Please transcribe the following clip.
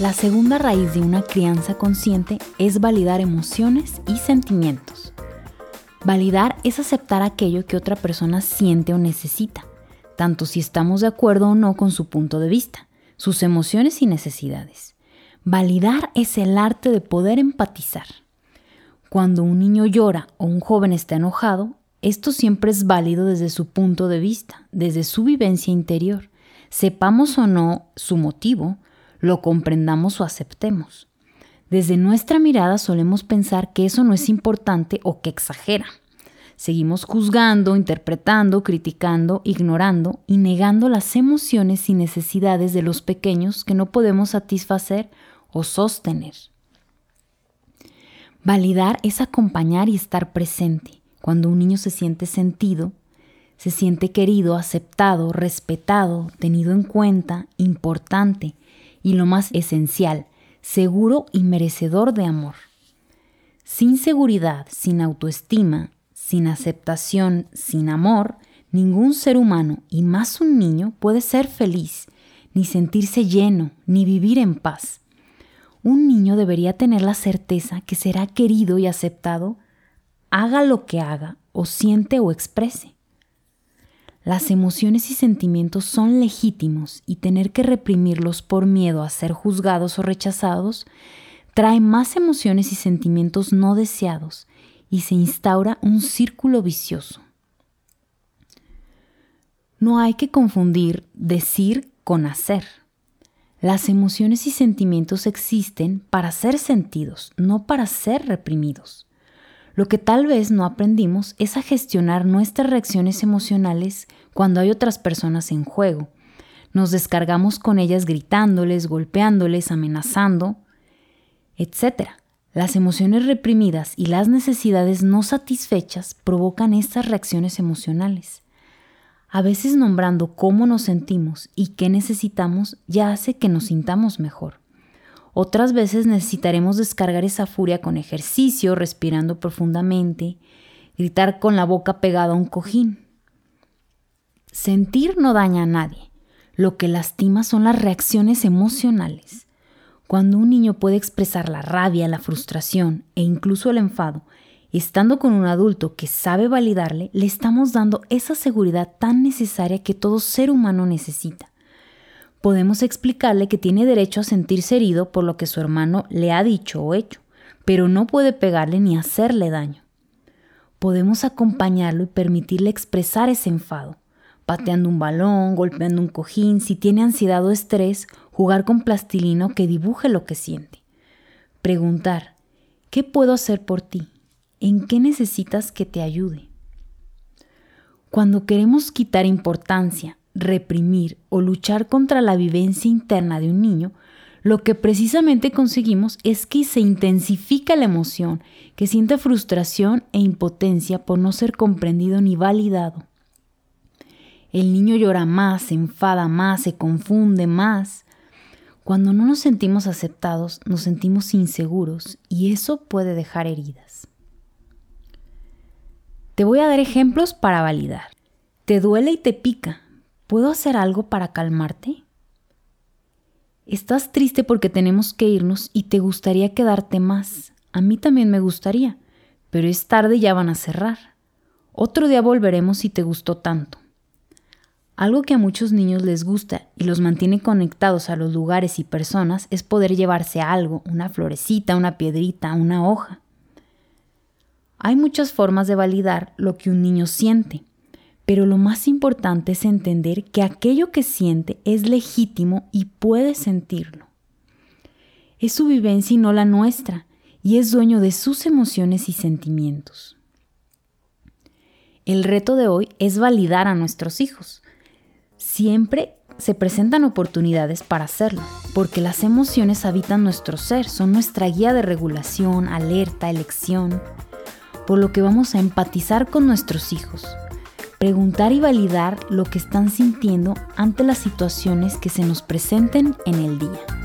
La segunda raíz de una crianza consciente es validar emociones y sentimientos. Validar es aceptar aquello que otra persona siente o necesita, tanto si estamos de acuerdo o no con su punto de vista, sus emociones y necesidades. Validar es el arte de poder empatizar. Cuando un niño llora o un joven está enojado, esto siempre es válido desde su punto de vista, desde su vivencia interior. Sepamos o no su motivo, lo comprendamos o aceptemos. Desde nuestra mirada solemos pensar que eso no es importante o que exagera. Seguimos juzgando, interpretando, criticando, ignorando y negando las emociones y necesidades de los pequeños que no podemos satisfacer o sostener. Validar es acompañar y estar presente. Cuando un niño se siente sentido, se siente querido, aceptado, respetado, tenido en cuenta, importante, y lo más esencial, seguro y merecedor de amor. Sin seguridad, sin autoestima, sin aceptación, sin amor, ningún ser humano, y más un niño, puede ser feliz, ni sentirse lleno, ni vivir en paz. Un niño debería tener la certeza que será querido y aceptado, haga lo que haga, o siente o exprese. Las emociones y sentimientos son legítimos y tener que reprimirlos por miedo a ser juzgados o rechazados trae más emociones y sentimientos no deseados y se instaura un círculo vicioso. No hay que confundir decir con hacer. Las emociones y sentimientos existen para ser sentidos, no para ser reprimidos. Lo que tal vez no aprendimos es a gestionar nuestras reacciones emocionales cuando hay otras personas en juego. Nos descargamos con ellas gritándoles, golpeándoles, amenazando, etc. Las emociones reprimidas y las necesidades no satisfechas provocan estas reacciones emocionales. A veces nombrando cómo nos sentimos y qué necesitamos ya hace que nos sintamos mejor. Otras veces necesitaremos descargar esa furia con ejercicio, respirando profundamente, gritar con la boca pegada a un cojín. Sentir no daña a nadie. Lo que lastima son las reacciones emocionales. Cuando un niño puede expresar la rabia, la frustración e incluso el enfado, estando con un adulto que sabe validarle, le estamos dando esa seguridad tan necesaria que todo ser humano necesita podemos explicarle que tiene derecho a sentirse herido por lo que su hermano le ha dicho o hecho, pero no puede pegarle ni hacerle daño. Podemos acompañarlo y permitirle expresar ese enfado, pateando un balón, golpeando un cojín, si tiene ansiedad o estrés, jugar con plastilina que dibuje lo que siente. Preguntar, ¿qué puedo hacer por ti? ¿En qué necesitas que te ayude? Cuando queremos quitar importancia reprimir o luchar contra la vivencia interna de un niño, lo que precisamente conseguimos es que se intensifica la emoción, que siente frustración e impotencia por no ser comprendido ni validado. El niño llora más, se enfada más, se confunde más. Cuando no nos sentimos aceptados, nos sentimos inseguros y eso puede dejar heridas. Te voy a dar ejemplos para validar. Te duele y te pica, ¿Puedo hacer algo para calmarte? Estás triste porque tenemos que irnos y te gustaría quedarte más. A mí también me gustaría, pero es tarde y ya van a cerrar. Otro día volveremos si te gustó tanto. Algo que a muchos niños les gusta y los mantiene conectados a los lugares y personas es poder llevarse algo, una florecita, una piedrita, una hoja. Hay muchas formas de validar lo que un niño siente. Pero lo más importante es entender que aquello que siente es legítimo y puede sentirlo. Es su vivencia y no la nuestra, y es dueño de sus emociones y sentimientos. El reto de hoy es validar a nuestros hijos. Siempre se presentan oportunidades para hacerlo, porque las emociones habitan nuestro ser, son nuestra guía de regulación, alerta, elección, por lo que vamos a empatizar con nuestros hijos, preguntar y validar lo que están sintiendo ante las situaciones que se nos presenten en el día.